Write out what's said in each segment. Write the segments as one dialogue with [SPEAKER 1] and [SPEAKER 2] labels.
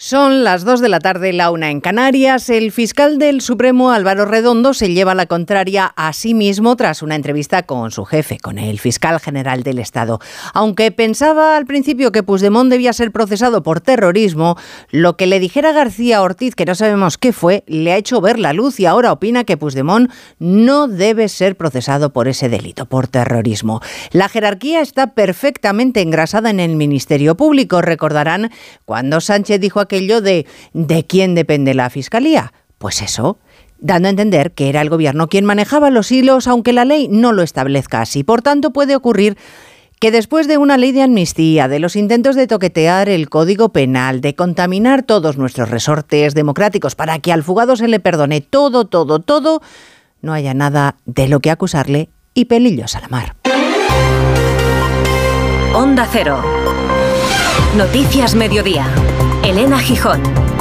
[SPEAKER 1] Son las 2 de la tarde, la una en Canarias. El fiscal del Supremo, Álvaro Redondo, se lleva la contraria a sí mismo tras una entrevista con su jefe, con el fiscal general del Estado. Aunque pensaba al principio que Puigdemont debía ser procesado por terrorismo, lo que le dijera García Ortiz, que no sabemos qué fue, le ha hecho ver la luz y ahora opina que Puigdemont no debe ser procesado por ese delito, por terrorismo. La jerarquía está perfectamente engrasada en el Ministerio Público. Recordarán cuando Sánchez dijo a aquello de ¿de quién depende la Fiscalía? Pues eso, dando a entender que era el gobierno quien manejaba los hilos, aunque la ley no lo establezca así. Por tanto, puede ocurrir que después de una ley de amnistía, de los intentos de toquetear el código penal, de contaminar todos nuestros resortes democráticos para que al fugado se le perdone todo, todo, todo, no haya nada de lo que acusarle y pelillos a la mar.
[SPEAKER 2] Onda Cero. Noticias Mediodía. Elena Gijón.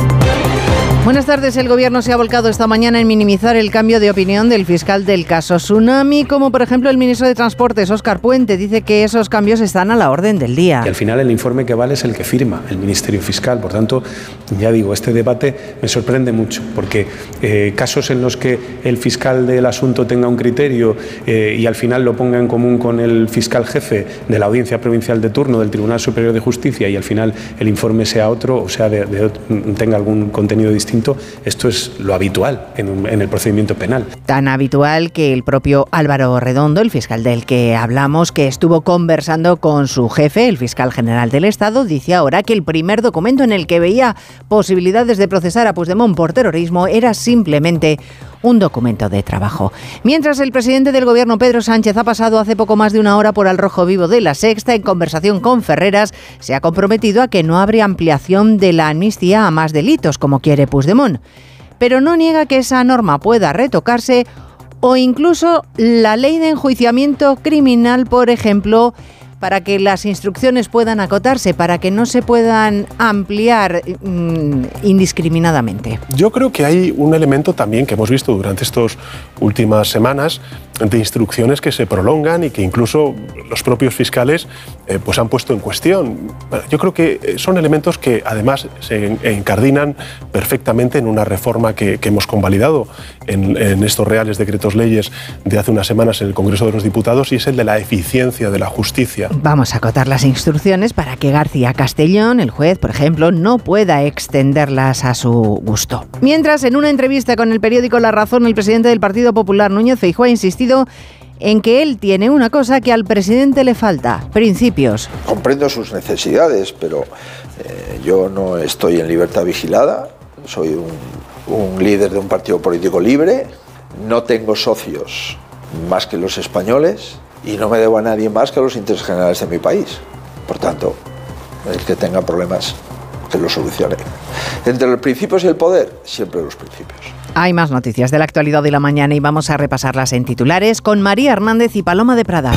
[SPEAKER 1] Buenas tardes. El Gobierno se ha volcado esta mañana en minimizar el cambio de opinión del fiscal del caso Tsunami, como por ejemplo el ministro de Transportes, Óscar Puente, dice que esos cambios están a la orden del día.
[SPEAKER 3] Y al final el informe que vale es el que firma el Ministerio Fiscal. Por tanto, ya digo, este debate me sorprende mucho, porque eh, casos en los que el fiscal del asunto tenga un criterio eh, y al final lo ponga en común con el fiscal jefe de la Audiencia Provincial de turno del Tribunal Superior de Justicia y al final el informe sea otro, o sea, tenga algún contenido distinto esto es lo habitual en, el procedimiento penal.
[SPEAKER 1] Tan habitual que el propio Álvaro Redondo, el fiscal del que hablamos, que estuvo conversando con su jefe, el fiscal general del Estado, dice ahora que el primer documento en el que veía posibilidades de procesar a Puigdemont por terrorismo era simplemente un documento de trabajo. Mientras el presidente del gobierno Pedro Sánchez ha pasado hace poco más de una hora por al rojo vivo de la sexta en conversación con Ferreras, se ha comprometido a que no abre ampliación de la amnistía a más delitos como quiere Puigdemont. Pero no niega que esa norma pueda retocarse o incluso la ley de enjuiciamiento criminal, por ejemplo, para que las instrucciones puedan acotarse, para que no se puedan ampliar mm, indiscriminadamente?
[SPEAKER 4] Yo creo que hay un elemento también que hemos visto durante estas últimas semanas de instrucciones que se prolongan y que incluso los propios fiscales eh, pues han puesto en cuestión. Yo creo que eh, son elementos que además se encardinan perfectamente en una reforma que, hemos convalidado en, en, estos reales decretos leyes de hace unas semanas en el Congreso de los Diputados y es el de la eficiencia de la justicia.
[SPEAKER 1] Vamos a acotar las instrucciones para que García Castellón, el juez, por ejemplo, no pueda extenderlas a su gusto. Mientras, en una entrevista con el periódico La Razón, el presidente del Partido Popular, Núñez Feijóo, ha insistido en que él tiene una cosa que al presidente le falta, principios.
[SPEAKER 5] Comprendo sus necesidades, pero eh, yo no estoy en libertad vigilada, soy un líder de un partido político libre, no tengo socios más que los españoles y no me debo a nadie más que a los intereses generales de mi país. Por tanto, el que tenga problemas, que los solucione. Entre los principios y el poder, siempre los principios.
[SPEAKER 1] Hay más noticias de la actualidad de la mañana y vamos a repasarlas en titulares con María Hernández y Paloma de Prada.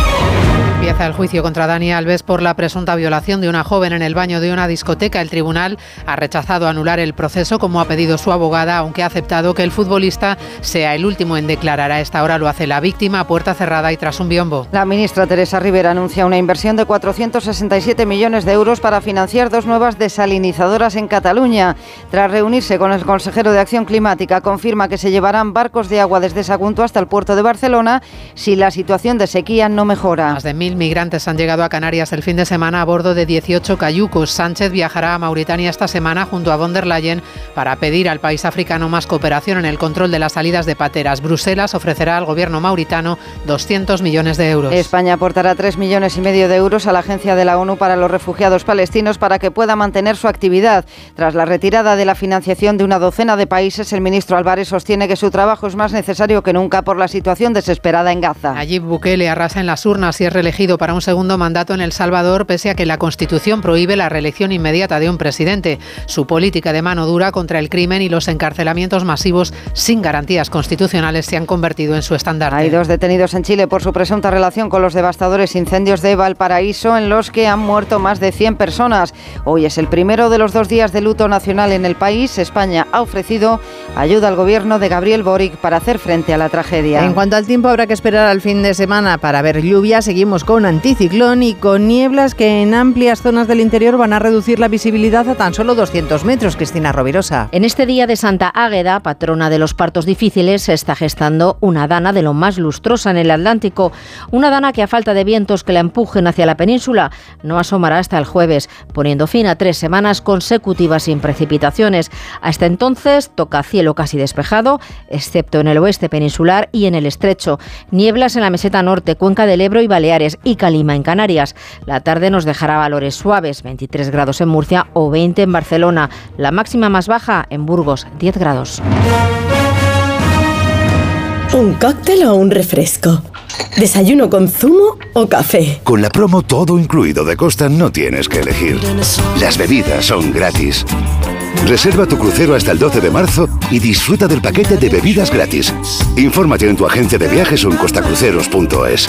[SPEAKER 6] Empieza el juicio contra Dani Alves por la presunta violación de una joven en el baño de una discoteca. El tribunal ha rechazado anular el proceso como ha pedido su abogada, aunque ha aceptado que el futbolista sea el último en declarar. A esta hora lo hace la víctima a puerta cerrada y tras un biombo.
[SPEAKER 7] La ministra Teresa Rivera anuncia una inversión de 467 millones de euros para financiar dos nuevas desalinizadoras en Cataluña. Tras reunirse con el consejero de Acción Climática, confirma que se llevarán barcos de agua desde Sagunto hasta el puerto de Barcelona si la situación de sequía no mejora.
[SPEAKER 6] Más de migrantes han llegado a Canarias el fin de semana a bordo de 18 cayucos. Sánchez viajará a Mauritania esta semana junto a von der Leyen para pedir al país africano más cooperación en el control de las salidas de pateras. Bruselas ofrecerá al gobierno mauritano 200 millones de euros.
[SPEAKER 7] España aportará 3 millones y medio de euros a la Agencia de la ONU para los Refugiados Palestinos para que pueda mantener su actividad. Tras la retirada de la financiación de una docena de países, el ministro Álvarez sostiene que su trabajo es más necesario que nunca por la situación desesperada en Gaza.
[SPEAKER 6] Allí Bukele arrasa en las urnas y es reelegido para un segundo mandato en El Salvador, pese a que la Constitución prohíbe la reelección inmediata de un presidente. Su política de mano dura contra el crimen y los encarcelamientos masivos sin garantías constitucionales se han convertido en su estandarte.
[SPEAKER 7] Hay dos detenidos en Chile por su presunta relación con los devastadores incendios de Valparaíso, en los que han muerto más de 100 personas. Hoy es el primero de los dos días de luto nacional en el país. España ha ofrecido ayuda al gobierno de Gabriel Boric para hacer frente a la tragedia.
[SPEAKER 1] En cuanto al tiempo, habrá que esperar al fin de semana para ver lluvia. Seguimos con anticiclón y con nieblas que en amplias zonas del interior van a reducir la visibilidad a tan solo 200 metros. Cristina Rovirosa.
[SPEAKER 8] En este día de Santa Águeda, patrona de los partos difíciles, se está gestando una dana de lo más lustrosa en el Atlántico. Una dana que a falta de vientos que la empujen hacia la península no asomará hasta el jueves, poniendo fin a tres semanas consecutivas sin precipitaciones. Hasta entonces toca cielo casi despejado, excepto en el oeste peninsular y en el estrecho. Nieblas en la meseta norte, cuenca del Ebro y Baleares y Calima en Canarias. La tarde nos dejará valores suaves, 23 grados en Murcia o 20 en Barcelona. La máxima más baja en Burgos, 10 grados.
[SPEAKER 9] ¿Un cóctel o un refresco? ¿Desayuno con zumo o café?
[SPEAKER 10] Con la promo todo incluido de Costa no tienes que elegir. Las bebidas son gratis. Reserva tu crucero hasta el 12 de marzo y disfruta del paquete de bebidas gratis. Infórmate en tu agencia de viajes o en costacruceros.es.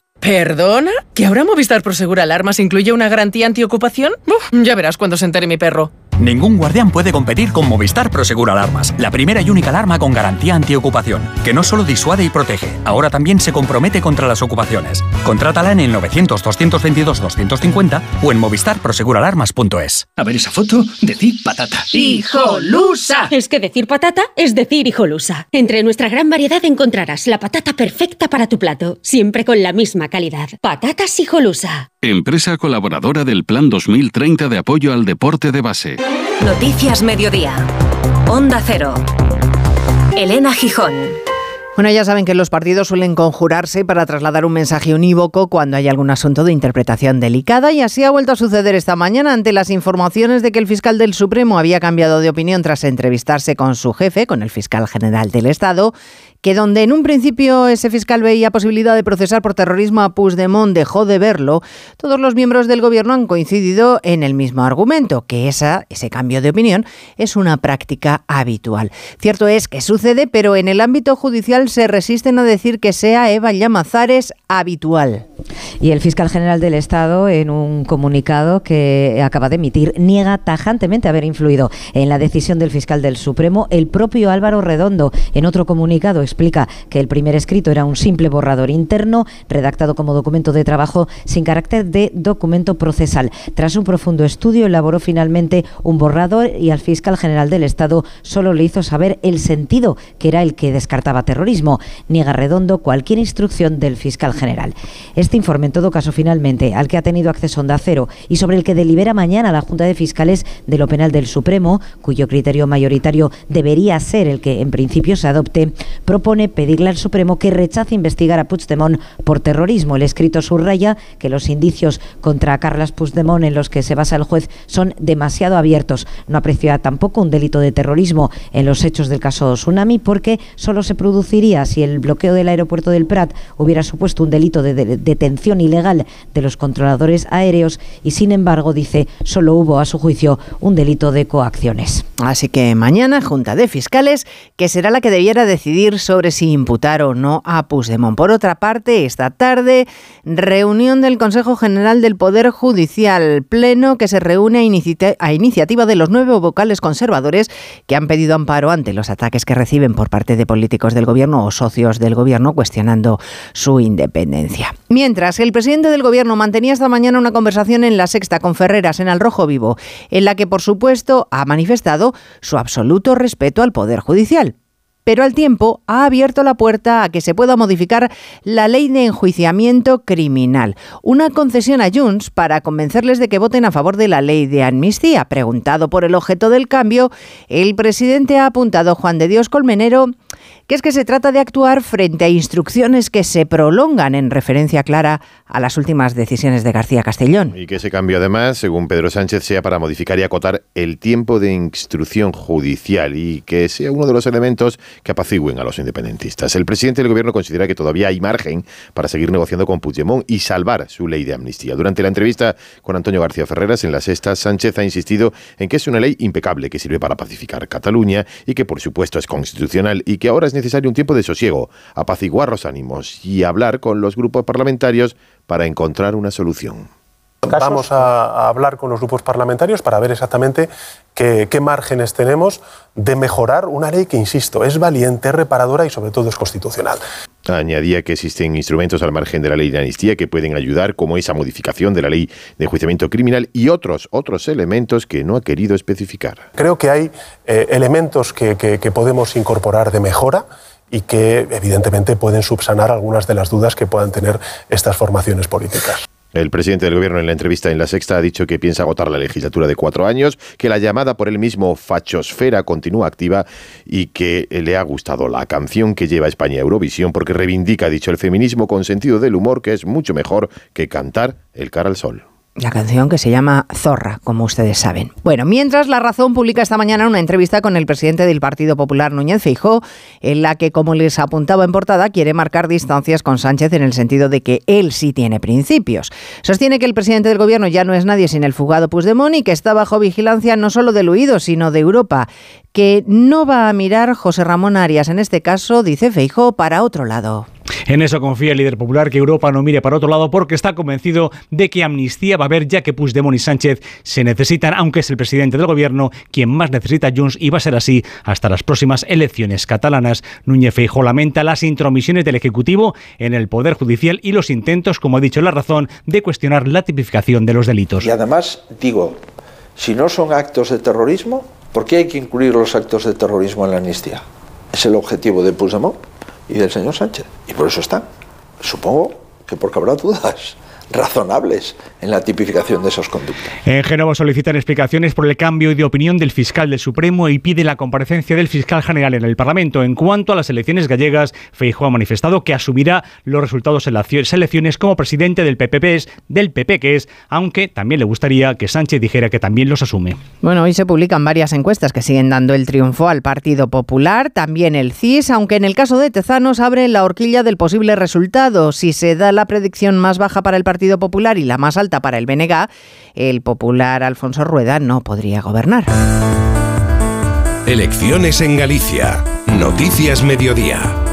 [SPEAKER 11] ¿Perdona? ¿Que ahora Movistar Prosegur Alarmas incluye una garantía antiocupación? Uf, ya verás cuando se entere mi perro.
[SPEAKER 12] Ningún guardián puede competir con Movistar Prosegur Alarmas, la primera y única alarma con garantía antiocupación, que no solo disuade y protege, ahora también se compromete contra las ocupaciones. Contrátala en el 900-222-250 o en movistarproseguralarmas.es.
[SPEAKER 13] A ver esa foto, decir patata.
[SPEAKER 14] ¡Hijolusa! Es que decir patata es decir hijolusa. Entre nuestra gran variedad encontrarás la patata perfecta para tu plato, siempre con la misma calidad. Patatas hijolusa.
[SPEAKER 15] Empresa colaboradora del Plan 2030 de apoyo al deporte de base.
[SPEAKER 2] Noticias Mediodía. Onda Cero. Elena Gijón.
[SPEAKER 1] Bueno, ya saben que los partidos suelen conjurarse para trasladar un mensaje unívoco cuando hay algún asunto de interpretación delicada y así ha vuelto a suceder esta mañana ante las informaciones de que el fiscal del Supremo había cambiado de opinión tras entrevistarse con su jefe, con el fiscal general del Estado, que donde en un principio ese fiscal veía posibilidad de procesar por terrorismo a Puigdemont dejó de verlo, todos los miembros del gobierno han coincidido en el mismo argumento, que esa, ese cambio de opinión es una práctica habitual. Cierto es que sucede, pero en el ámbito judicial se resisten a decir que sea Eva Llamazares habitual.
[SPEAKER 16] Y el fiscal general del Estado, en un comunicado que acaba de emitir, niega tajantemente haber influido en la decisión del fiscal del Supremo. El propio Álvaro Redondo, en otro comunicado, explica que el primer escrito era un simple borrador interno, redactado como documento de trabajo sin carácter de documento procesal. Tras un profundo estudio, elaboró finalmente un borrador y al fiscal general del Estado solo le hizo saber el sentido, que era el que descartaba terrorismo. Niega redondo cualquier instrucción del fiscal general. Este informe, en todo caso, finalmente, al que ha tenido acceso Onda Cero y sobre el que delibera mañana la Junta de Fiscales de lo Penal del Supremo, cuyo criterio mayoritario debería ser el que en principio se adopte, propone pedirle al Supremo que rechace investigar a Puigdemont por terrorismo. El escrito subraya que los indicios contra Carles Puigdemont en los que se basa el juez son demasiado abiertos. No aprecia tampoco un delito de terrorismo en los hechos del caso Tsunami porque solo se produciría si el bloqueo del aeropuerto del Prat hubiera supuesto un delito de, de detención ilegal de los controladores aéreos y sin embargo dice solo hubo a su juicio un delito de coacciones.
[SPEAKER 1] Así que mañana Junta de Fiscales que será la que debiera decidir sobre si imputar o no a Puigdemont. Por otra parte, esta tarde, reunión del Consejo General del Poder Judicial, pleno que se reúne a, a iniciativa de los nueve vocales conservadores que han pedido amparo ante los ataques que reciben por parte de políticos del gobierno o socios del gobierno cuestionando su independencia. Mientras, el presidente del gobierno mantenía esta mañana una conversación en la sexta con Ferreras en el Rojo Vivo, en la que, por supuesto, ha manifestado su absoluto respeto al Poder Judicial pero al tiempo ha abierto la puerta a que se pueda modificar la ley de enjuiciamiento criminal, una concesión a Junts para convencerles de que voten a favor de la ley de amnistía. Preguntado por el objeto del cambio, el presidente ha apuntado Juan de Dios Colmenero que es que se trata de actuar frente a instrucciones que se prolongan en referencia clara a las últimas decisiones de García Castellón.
[SPEAKER 17] Y que ese cambio, además, según Pedro Sánchez, sea para modificar y acotar el tiempo de instrucción judicial y que sea uno de los elementos que apacigüen a los independentistas. El presidente del gobierno considera que todavía hay margen para seguir negociando con Puigdemont y salvar su ley de amnistía. Durante la entrevista con Antonio García Ferreras en la Sexta, Sánchez ha insistido en que es una ley impecable que sirve para pacificar Cataluña y que, por supuesto, es constitucional y que ahora es necesario un tiempo de sosiego, apaciguar los ánimos y hablar con los grupos parlamentarios para encontrar una solución.
[SPEAKER 4] Vamos a, hablar con los grupos parlamentarios para ver exactamente qué, qué, márgenes tenemos de mejorar una ley que, insisto, es valiente, es reparadora y sobre todo es constitucional.
[SPEAKER 17] Añadía que existen instrumentos al margen de la ley de amnistía que pueden ayudar, como esa modificación de la ley de enjuiciamiento criminal y otros, otros elementos que no ha querido especificar.
[SPEAKER 4] Creo que hay eh, elementos que, que, que podemos incorporar de mejora y que evidentemente pueden subsanar algunas de las dudas que puedan tener estas formaciones políticas.
[SPEAKER 17] El presidente del gobierno en la entrevista en La Sexta ha dicho que piensa agotar la legislatura de cuatro años, que la llamada por él mismo fachosfera continúa activa y que le ha gustado la canción que lleva España a Eurovisión porque reivindica, ha dicho, el feminismo con sentido del humor que es mucho mejor que cantar el cara al sol
[SPEAKER 1] la canción que se llama Zorra, como ustedes saben. Bueno, mientras La Razón publica esta mañana una entrevista con el presidente del Partido Popular, Núñez Feijó, en la que, como les apuntaba en portada, quiere marcar distancias con Sánchez en el sentido de que él sí tiene principios. Sostiene que el presidente del gobierno ya no es nadie sin el fugado Puigdemont y que está bajo vigilancia no solo del huido, sino de Europa, que no va a mirar José Ramón Arias, en este caso, dice Feijó, para otro lado.
[SPEAKER 18] En eso confía el líder popular que Europa no mire para otro lado porque está convencido de que amnistía va a haber ya que Puigdemont y Sánchez se necesitan, aunque es el presidente del gobierno quien más necesita a Junts y va a ser así hasta las próximas elecciones catalanas. Núñez Feijóo lamenta las intromisiones del Ejecutivo en el Poder Judicial y los intentos, como ha dicho la razón, de cuestionar la tipificación de los delitos.
[SPEAKER 5] Y además, digo, si no son actos de terrorismo, ¿por qué hay que incluir los actos de terrorismo en la amnistía? ¿Es el objetivo de Puigdemont? y del señor Sánchez. Y por eso están. Supongo que porque habrá dudas razonables en la tipificación de esos conductas.
[SPEAKER 18] En Génova solicitan explicaciones por el cambio de opinión del fiscal del Supremo y pide la comparecencia del fiscal general en el Parlamento. En cuanto a las elecciones gallegas, Feijóo ha manifestado que asumirá los resultados de las elecciones como presidente del PPP, del PP que es, aunque también le gustaría que Sánchez dijera que también los asume.
[SPEAKER 1] Bueno, hoy se publican varias encuestas que siguen dando el triunfo al Partido Popular, también el CIS, aunque en el caso de Tezanos abre la horquilla del posible resultado. Si se da la predicción más baja para el Partido Partido Popular y la más alta para el BNG, el popular Alfonso Rueda no podría gobernar.
[SPEAKER 19] Elecciones en Galicia. Noticias Mediodía.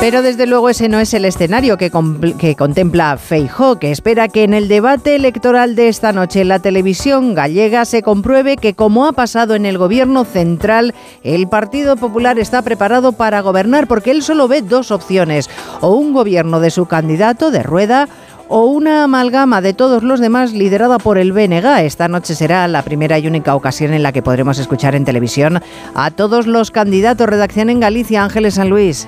[SPEAKER 1] Pero desde luego ese no es el escenario que, contempla Feijó, que espera que en el debate electoral de esta noche en la televisión gallega se compruebe que, como ha pasado en el gobierno central, el Partido Popular está preparado para gobernar, porque él solo ve dos opciones, o un gobierno de su candidato, de Rueda, o una amalgama de todos los demás liderada por el BNG. Esta noche será la primera y única ocasión en la que podremos escuchar en televisión a todos los candidatos. Redacción en Galicia, Ángeles San Luis.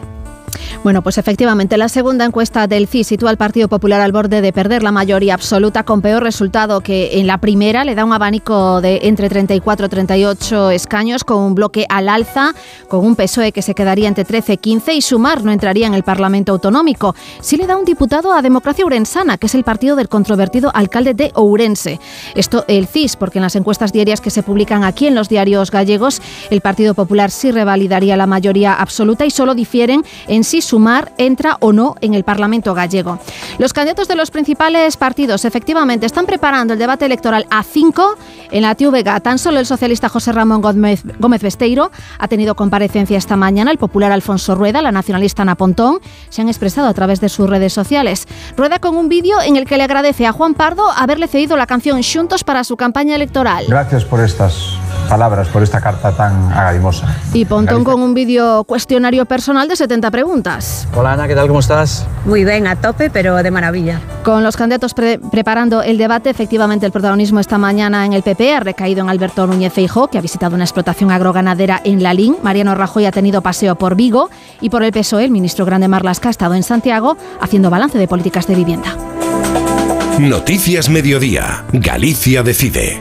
[SPEAKER 20] Bueno, pues efectivamente, la segunda encuesta del CIS sitúa al Partido Popular al borde de perder la mayoría absoluta con peor resultado que en la primera. Le da un abanico de entre 34 y 38 escaños con un bloque al alza, con un PSOE que se quedaría entre 13 y 15 y Sumar no entraría en el Parlamento Autonómico. Sí le da un diputado a Democracia Urensana, que es el partido del controvertido alcalde de Ourense. Esto el CIS, porque en las encuestas diarias que se publican aquí en los diarios gallegos, el Partido Popular sí revalidaría la mayoría absoluta y solo difieren en si Sumar entra o no en el Parlamento gallego. Los candidatos de los principales partidos efectivamente están preparando el debate electoral a 5 en la TVG. Tan solo el socialista José Ramón Gómez, Besteiro ha tenido comparecencia esta mañana. El popular Alfonso Rueda, la nacionalista Ana Pontón, se han expresado a través de sus redes sociales. Rueda con un vídeo en el que le agradece a Juan Pardo haberle cedido la canción Xuntos para su campaña electoral.
[SPEAKER 21] Gracias por estas palabras, por esta carta tan agarimosa.
[SPEAKER 20] Y Pontón con un vídeo cuestionario personal de 70 preguntas.
[SPEAKER 21] Hola Ana, ¿qué tal? ¿Cómo estás?
[SPEAKER 20] Muy bien, a tope, pero de maravilla. Con los candidatos preparando el debate, efectivamente el protagonismo esta mañana en el PP ha recaído en Alberto Núñez Feijóo, que ha visitado una explotación agroganadera en Lalín. Mariano Rajoy ha tenido paseo por Vigo y por el PSOE, el ministro Grande Marlasca ha estado en Santiago haciendo balance de políticas de vivienda.
[SPEAKER 19] Noticias Mediodía. Galicia decide.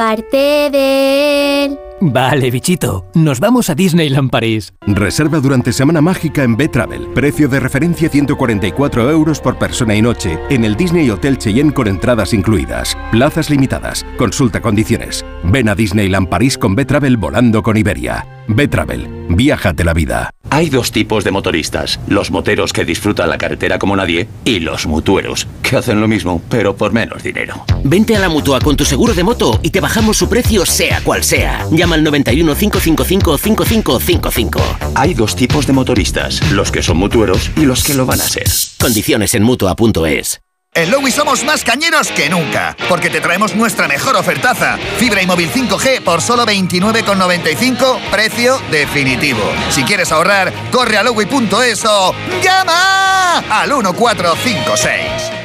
[SPEAKER 22] parte de él.
[SPEAKER 23] Vale, bichito. Nos vamos a Disneyland París.
[SPEAKER 19] Reserva durante Semana Mágica en B-Travel. Precio de referencia 144 euros por persona y noche en el Disney Hotel Cheyenne con entradas incluidas. Plazas limitadas. Consulta condiciones. Ven a Disneyland París con B-Travel volando con Iberia. B-Travel. Viájate la vida.
[SPEAKER 24] Hay dos tipos de motoristas. Los moteros que disfrutan la carretera como nadie y los mutueros, que hacen lo mismo, pero por menos dinero.
[SPEAKER 25] Vente a la mutua con tu seguro de moto y te bajamos su precio sea cual sea. Llama al 91 555 5555.
[SPEAKER 24] Hay dos tipos de motoristas, los que son mutueros y los que lo van a ser.
[SPEAKER 25] Condiciones en mutua.es.
[SPEAKER 26] En Lowy somos más cañeros que nunca, porque te traemos nuestra mejor ofertaza. Fibra y móvil 5G por solo 29,95, precio definitivo. Si quieres ahorrar, corre a lowy.es o llama al 1456.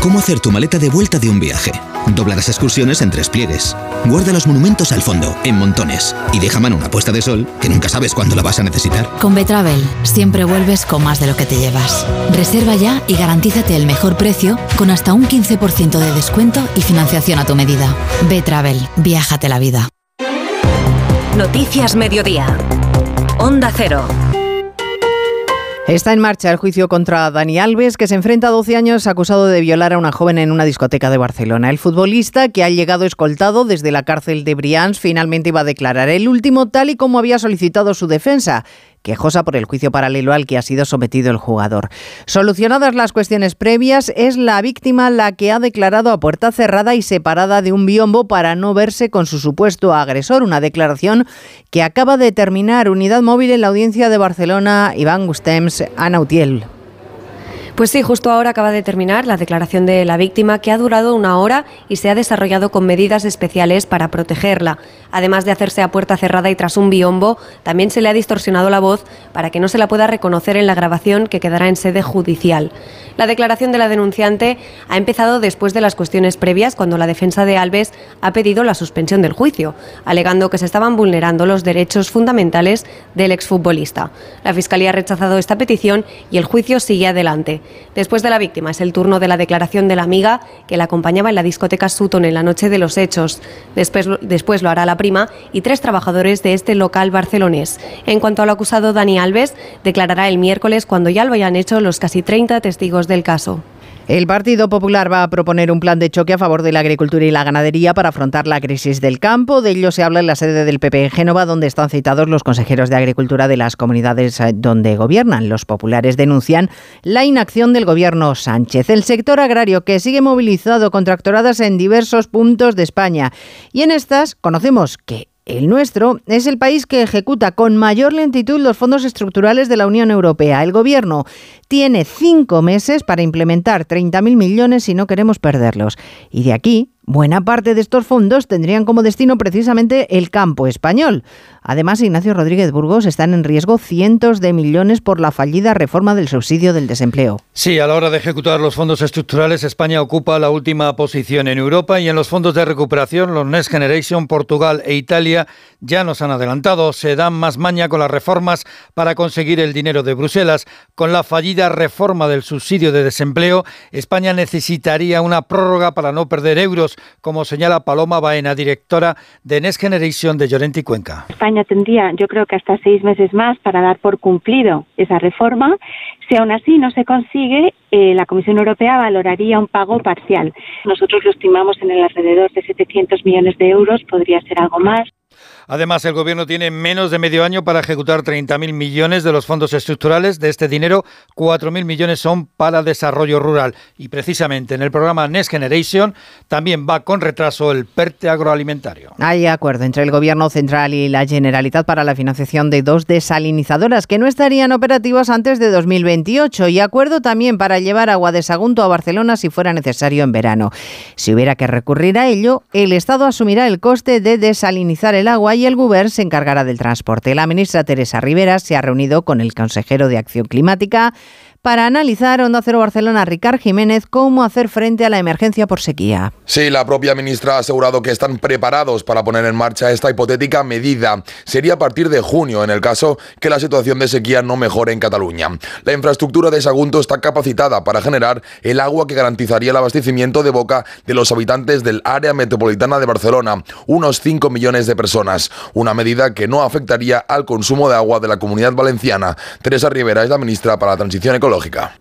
[SPEAKER 27] ¿Cómo hacer tu maleta de vuelta de un viaje? Dobla las excursiones en tres pliegues. Guarda los monumentos al fondo, en montones. Y deja mano una puesta de sol, que nunca sabes cuándo la vas a necesitar.
[SPEAKER 28] Con Betravel siempre vuelves con más de lo que te llevas. Reserva ya y garantízate el mejor precio con hasta un 15% de descuento y financiación a tu medida. Betravel, viájate la vida.
[SPEAKER 2] Noticias Mediodía. Onda Cero.
[SPEAKER 1] Está en marcha el juicio contra Dani Alves, que se enfrenta a 12 años acusado de violar a una joven en una discoteca de Barcelona. El futbolista, que ha llegado escoltado desde la cárcel de Brians, finalmente iba a declarar el último tal y como había solicitado su defensa quejosa por el juicio paralelo al que ha sido sometido el jugador. Solucionadas las cuestiones previas, es la víctima la que ha declarado a puerta cerrada y separada de un biombo para no verse con su supuesto agresor, una declaración que acaba de terminar Unidad Móvil en la audiencia de Barcelona, Iván Gustems, Ana Utiel.
[SPEAKER 29] Pues sí, justo ahora acaba de terminar la declaración de la víctima que ha durado una hora y se ha desarrollado con medidas especiales para protegerla. Además de hacerse a puerta cerrada y tras un biombo, también se le ha distorsionado la voz para que no se la pueda reconocer en la grabación que quedará en sede judicial. La declaración de la denunciante ha empezado después de las cuestiones previas cuando la defensa de Alves ha pedido la suspensión del juicio, alegando que se estaban vulnerando los derechos fundamentales del exfutbolista. La Fiscalía ha rechazado esta petición y el juicio sigue adelante. Después de la víctima es el turno de la declaración de la amiga que la acompañaba en la discoteca Sutton en la noche de los hechos. Después, después lo hará la prima y tres trabajadores de este local barcelonés. En cuanto al acusado Dani Alves, declarará el miércoles cuando ya lo hayan hecho los casi 30 testigos del caso.
[SPEAKER 1] El Partido Popular va a proponer un plan de choque a favor de la agricultura y la ganadería para afrontar la crisis del campo. De ello se habla en la sede del PP en Génova, donde están citados los consejeros de Agricultura de las comunidades eh, donde gobiernan. Los populares denuncian la inacción del gobierno Sánchez. El sector agrario que sigue movilizado con tractoradas en diversos puntos de España. Y en estas conocemos que el nuestro es el país que ejecuta con mayor lentitud los fondos estructurales de la Unión Europea. El Gobierno tiene cinco meses para implementar 30.000 millones si no queremos perderlos. Y de aquí Buena parte de estos fondos tendrían como destino precisamente el campo español. Además, Ignacio Rodríguez Burgos están en riesgo cientos de millones por la fallida reforma del subsidio del desempleo.
[SPEAKER 30] Sí, a la hora de ejecutar los fondos estructurales, España ocupa la última posición en Europa y en los fondos de recuperación, los Next Generation, Portugal e Italia ya nos han adelantado. Se dan más maña con las reformas para conseguir el dinero de Bruselas. Con la fallida reforma del subsidio de desempleo, España necesitaría una prórroga para no perder euros como señala Paloma Baena, directora de Next Generation de Llorente y Cuenca.
[SPEAKER 31] España tendría, yo creo que hasta seis meses más para dar por cumplido esa reforma. Si aún así no se consigue, eh, la Comisión Europea valoraría un pago parcial. Nosotros lo estimamos en el alrededor de 700 millones de euros, podría ser algo más.
[SPEAKER 30] Además, el Gobierno tiene menos de medio año para ejecutar 30.000 millones de los fondos estructurales. De este dinero, 4.000 millones son para desarrollo rural. Y precisamente en el programa Next Generation también va con retraso el PERTE agroalimentario.
[SPEAKER 1] Hay acuerdo entre el Gobierno central y la Generalitat para la financiación de dos desalinizadoras que no estarían operativas antes de 2028 y acuerdo también para llevar agua de Sagunto a Barcelona si fuera necesario en verano. Si hubiera que recurrir a ello, el Estado asumirá el coste de desalinizar el agua el Govern se encargará del transporte. La ministra Teresa Rivera se ha reunido con el consejero de Acción Climática para analizar Onda Cero Barcelona Ricard Jiménez cómo hacer frente a la emergencia por sequía.
[SPEAKER 32] Sí, la propia ministra ha asegurado que están preparados para poner en marcha esta hipotética medida. Sería a partir de junio en el caso que la situación de sequía no mejore en Cataluña. La infraestructura de Sagunto está capacitada para generar el agua que garantizaría el abastecimiento de boca de los habitantes del área metropolitana de Barcelona, unos 5 millones de personas. Una medida que no afectaría al consumo de agua de la comunidad valenciana. Teresa Rivera es la ministra para la transición ecológica.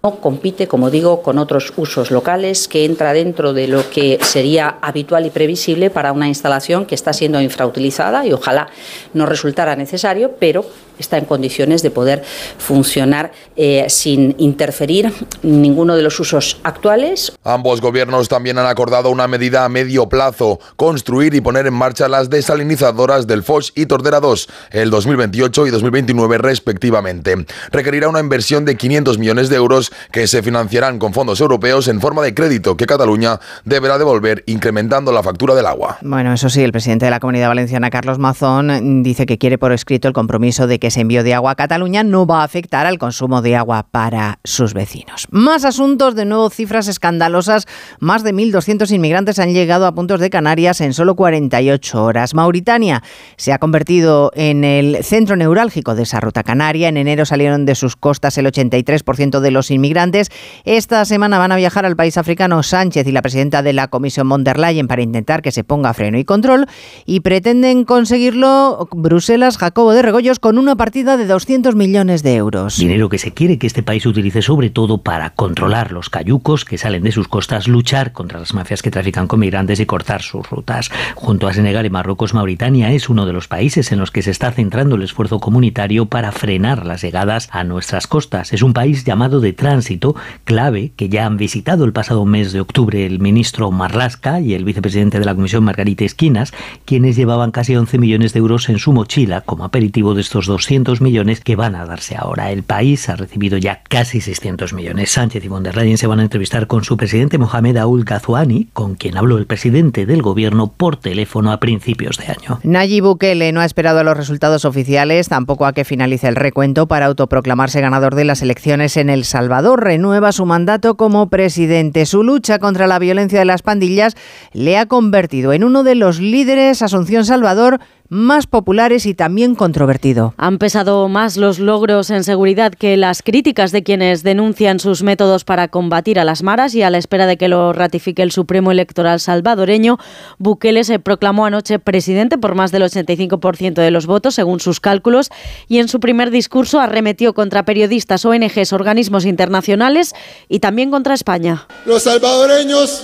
[SPEAKER 33] No compite, como digo, con otros usos locales que entra dentro de lo que sería habitual y previsible para una instalación que está siendo infrautilizada y ojalá no resultara necesario, pero está en condiciones de poder funcionar eh, sin interferir ninguno de los usos actuales.
[SPEAKER 32] Ambos gobiernos también han acordado una medida a medio plazo, construir y poner en marcha las desalinizadoras del Foch y Tordera 2, el 2028 y 2029 respectivamente. Requerirá una inversión de 500 millones de euros que se financiarán con fondos europeos en forma de crédito que Cataluña deberá devolver incrementando la factura del agua.
[SPEAKER 1] Bueno, eso sí, el presidente de la Comunidad Valenciana, Carlos Mazón, dice que quiere por escrito el compromiso de que ese envío de agua a Cataluña no va a afectar al consumo de agua para sus vecinos. Más asuntos, de nuevo cifras escandalosas. Más de 1.200 inmigrantes han llegado a puntos de Canarias en solo 48 horas. Mauritania se ha convertido en el centro neurálgico de esa ruta canaria. En enero salieron de sus costas el 83% de los inmigrantes. Esta semana van a viajar al país africano Sánchez y la presidenta de la Comisión von der Leyen para intentar que se ponga freno y control y pretenden conseguirlo Bruselas, Jacobo de Regoyos, con una partida de 200 millones de euros.
[SPEAKER 34] Dinero que se quiere que este país utilice sobre todo para controlar los cayucos que salen de sus costas, luchar contra las mafias que trafican con migrantes y cortar sus rutas. Junto a Senegal y Marruecos, Mauritania es uno de los países en los que se está centrando el esfuerzo comunitario para frenar las llegadas a nuestras costas. Es un país llamado de tránsito clave que ya han visitado el pasado mes de octubre el ministro Marlasca y el vicepresidente de la Comisión Margarita Esquinas, quienes llevaban casi 11 millones de euros en su mochila como aperitivo de estos 200 millones que van a darse ahora. El país ha recibido ya casi 600 millones. Sánchez y von der Leyen se van a entrevistar con su presidente Mohamed Aoul Ghazouani, con quien habló el presidente del gobierno por teléfono a principios de año.
[SPEAKER 1] Nayib Bukele no ha esperado a los resultados oficiales, tampoco a que finalice el recuento para autoproclamarse ganador de las elecciones en El Salvador. Renueva su mandato como presidente. Su lucha contra la violencia de las pandillas le ha convertido en uno de los líderes, Asunción Salvador, más populares y también controvertido.
[SPEAKER 35] Han pesado más los logros en seguridad que las críticas de quienes denuncian sus métodos para combatir a las maras y a la espera de que lo ratifique el Supremo Electoral salvadoreño, Bukele se proclamó anoche presidente por más del 85% de los votos, según sus cálculos, y en su primer discurso arremetió contra periodistas, ONGs, organismos internacionales y también contra España.
[SPEAKER 36] Los salvadoreños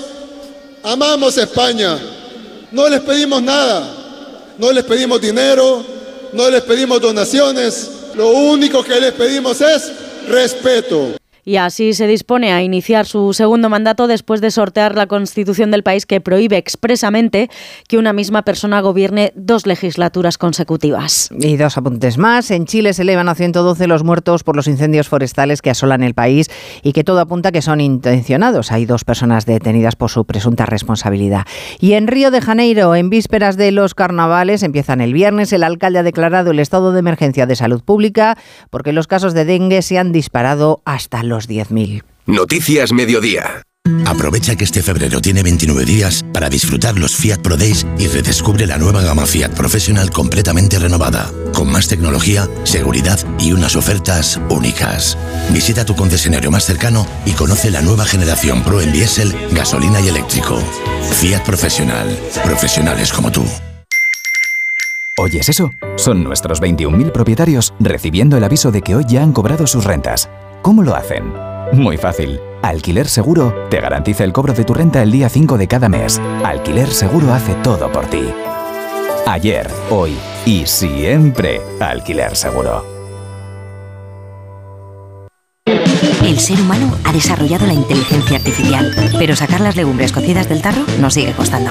[SPEAKER 36] amamos España, no les pedimos nada no les pedimos dinero, no les pedimos donaciones, lo único que les pedimos es respeto
[SPEAKER 35] y así se dispone a iniciar su segundo mandato después de sortear la constitución del país que prohíbe expresamente que una misma persona gobierne dos legislaturas consecutivas.
[SPEAKER 1] Y dos apuntes más. En Chile se elevan a 112 los muertos por los incendios forestales que asolan el país y que todo apunta que son intencionados. Hay dos personas detenidas por su presunta responsabilidad. Y en Río de Janeiro, en vísperas de los carnavales, empiezan el viernes, el alcalde ha declarado el estado de emergencia de salud pública porque los casos de dengue se han disparado hasta los los 10.000.
[SPEAKER 37] Noticias Mediodía.
[SPEAKER 38] Aprovecha que este febrero tiene 29 días para disfrutar los Fiat Pro Days y redescubre la nueva gama Fiat Professional completamente renovada, con más tecnología, seguridad y unas ofertas únicas. Visita tu concesionario más cercano y conoce la nueva generación Pro en diésel, gasolina y eléctrico. Fiat Professional. Profesionales como tú.
[SPEAKER 39] ¿Oyes eso? Son nuestros 21.000 propietarios recibiendo el aviso de que hoy ya han cobrado sus rentas. ¿Cómo lo hacen? Muy fácil. Alquiler Seguro te garantiza el cobro de tu renta el día 5 de cada mes. Alquiler Seguro hace todo por ti. Ayer, hoy y siempre Alquiler Seguro.
[SPEAKER 40] El ser humano ha desarrollado la inteligencia artificial, pero sacar las legumbres cocidas del tarro nos sigue costando.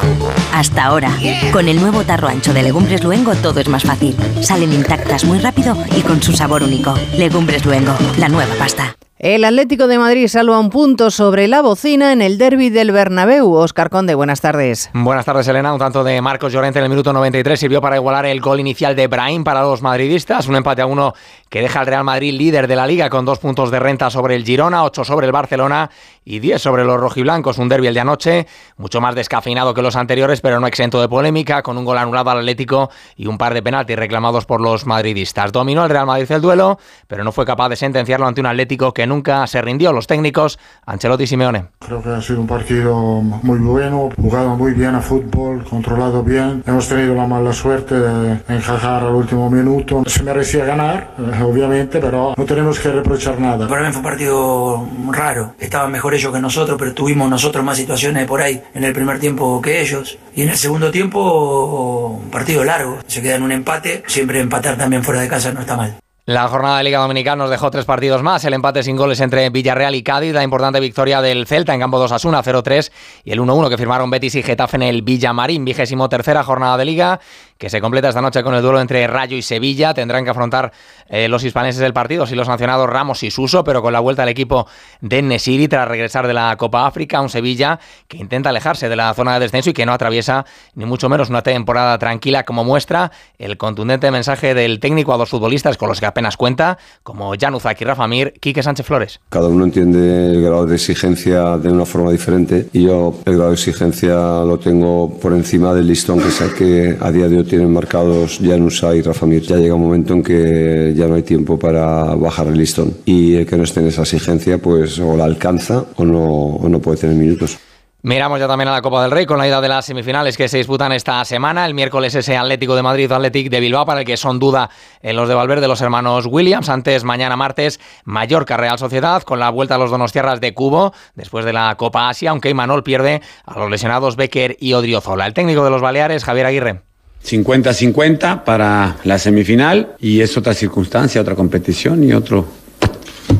[SPEAKER 40] Hasta ahora, con el nuevo tarro ancho de Legumbres Luengo todo es más fácil. Salen intactas muy rápido y con su sabor único. Legumbres Luengo, la nueva pasta.
[SPEAKER 1] El Atlético de Madrid salva un punto sobre la bocina en el derby del Bernabéu. Oscar Conde, buenas tardes.
[SPEAKER 41] Buenas tardes, Elena. Un tanto de Marcos Llorente en el minuto 93 sirvió para igualar el gol inicial de Brahim para los madridistas. Un empate a uno que deja al Real Madrid líder de la liga con dos puntos de renta sobre el Girona, ocho sobre el Barcelona y diez sobre los rojiblancos. Un derby el de anoche, mucho más descafeinado que los anteriores, pero no exento de polémica, con un gol anulado al Atlético y un par de penaltis reclamados por los madridistas. Dominó el Real Madrid el duelo, pero no fue capaz de sentenciarlo ante un Atlético que nunca se rindió. Los técnicos, Ancelotti y Simeone.
[SPEAKER 42] Creo que ha sido un partido muy bueno, jugado muy bien a fútbol, controlado bien. Hemos tenido la mala suerte de encajar al último minuto. Se merecía ganar, eh, obviamente, pero no tenemos que reprochar nada.
[SPEAKER 43] Para mí fue un partido raro. Estaban mejor ellos que nosotros, pero tuvimos nosotros más situaciones por ahí en el primer tiempo que ellos. Y en el segundo tiempo, un partido largo. Se queda en un empate. Siempre empatar también fuera de casa no está mal.
[SPEAKER 41] La jornada de Liga Dominicana nos dejó tres partidos más. El empate sin goles entre Villarreal y Cádiz, la importante victoria del Celta en campo 2 a 1, 0-3 y el 1-1 que firmaron Betis y Getafe en el Villamarín, vigésimo tercera jornada de Liga que se completa esta noche con el duelo entre Rayo y Sevilla. Tendrán que afrontar eh, los hispaneses del partido si los sancionados Ramos y Suso, pero con la vuelta al equipo de Nesiri tras regresar de la Copa África, un Sevilla que intenta alejarse de la zona de descenso y que no atraviesa ni mucho menos una temporada tranquila como muestra el contundente mensaje del técnico a dos futbolistas con los que apenas cuenta, como Januzak y Rafa Mir, Quique Sánchez Flores.
[SPEAKER 44] Cada uno entiende el grado de exigencia de una forma diferente y yo el grado de exigencia lo tengo por encima del listón que saque a día de hoy tienen marcados Janusa y Rafa Mir. Ya llega un momento en que ya no hay tiempo para bajar el listón y el que no esté en esa exigencia pues o la alcanza o no, puede tener minutos.
[SPEAKER 41] Miramos ya también a la Copa del Rey con la ida de las semifinales que se disputan esta semana. El miércoles ese Atlético de Madrid, Atlético de Bilbao, para el que son duda en los de Valverde los hermanos Williams. Antes, mañana martes, Mallorca Real Sociedad con la vuelta a los Donostierras de Cubo después de la Copa Asia, aunque Imanol pierde a los lesionados Becker y Odriozola. El técnico de los Baleares, Javier Aguirre.
[SPEAKER 45] 50-50 para la semifinal y es otra circunstancia, otra competición y otro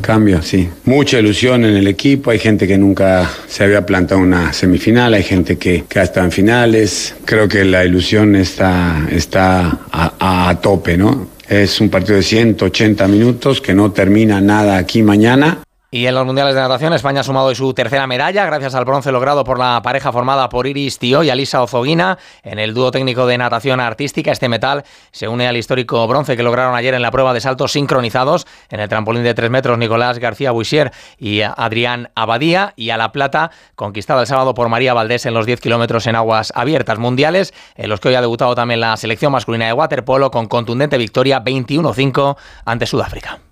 [SPEAKER 45] cambio, sí. Mucha ilusión en el equipo, hay gente que nunca se había plantado una semifinal, hay gente que, que ha en finales, creo que la ilusión está, está a, a tope, ¿no? Es un partido de 180 minutos que no termina nada aquí mañana.
[SPEAKER 41] Y en los Mundiales de Natación, España ha sumado su tercera medalla gracias al bronce logrado por la pareja formada por Iris Tío y Alisa Ozoguina en el dúo técnico de natación artística. Este metal se une al histórico bronce que lograron ayer en la prueba de saltos sincronizados en el trampolín de 3 metros Nicolás García Buissier y Adrián Abadía y a la plata conquistada el sábado por María Valdés en los 10 kilómetros en aguas abiertas mundiales, en los que hoy ha debutado también la selección masculina de waterpolo con contundente victoria 21-5 ante Sudáfrica.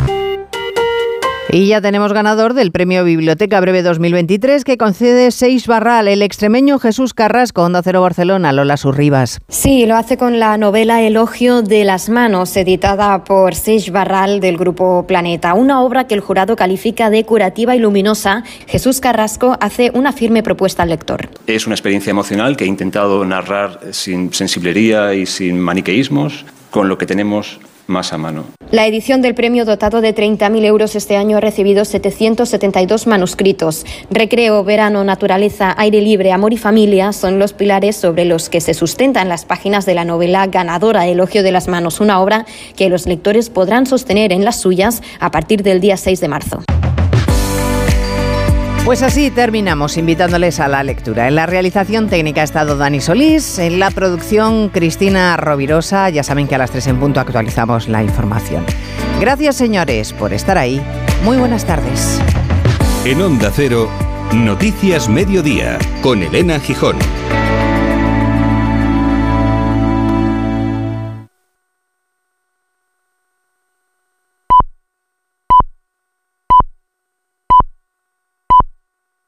[SPEAKER 1] Y ya tenemos ganador del Premio Biblioteca Breve 2023 que concede Seis Barral, el extremeño Jesús Carrasco, Onda Cero Barcelona, Lola Surribas.
[SPEAKER 46] Sí, lo hace con la novela Elogio de las Manos, editada por Seix Barral del Grupo Planeta. Una obra que el jurado califica de curativa y luminosa. Jesús Carrasco hace una firme propuesta al lector.
[SPEAKER 47] Es una experiencia emocional que he intentado narrar sin sensiblería y sin maniqueísmos, con lo que tenemos más a mano.
[SPEAKER 46] La edición del premio dotado de 30.000 euros este año ha recibido 772 manuscritos. Recreo, verano, naturaleza, aire libre, amor y familia son los pilares sobre los que se sustentan las páginas de la novela ganadora Elogio de las Manos, una obra que los lectores podrán sostener en las suyas a partir del día 6 de marzo.
[SPEAKER 1] Pues así terminamos invitándoles a la lectura. En la realización técnica ha estado Dani Solís, en la producción Cristina Rovirosa. Ya saben que a las 3 en punto actualizamos la información. Gracias señores por estar ahí. Muy buenas tardes.
[SPEAKER 48] En Onda Cero, Noticias Mediodía, con Elena Gijón.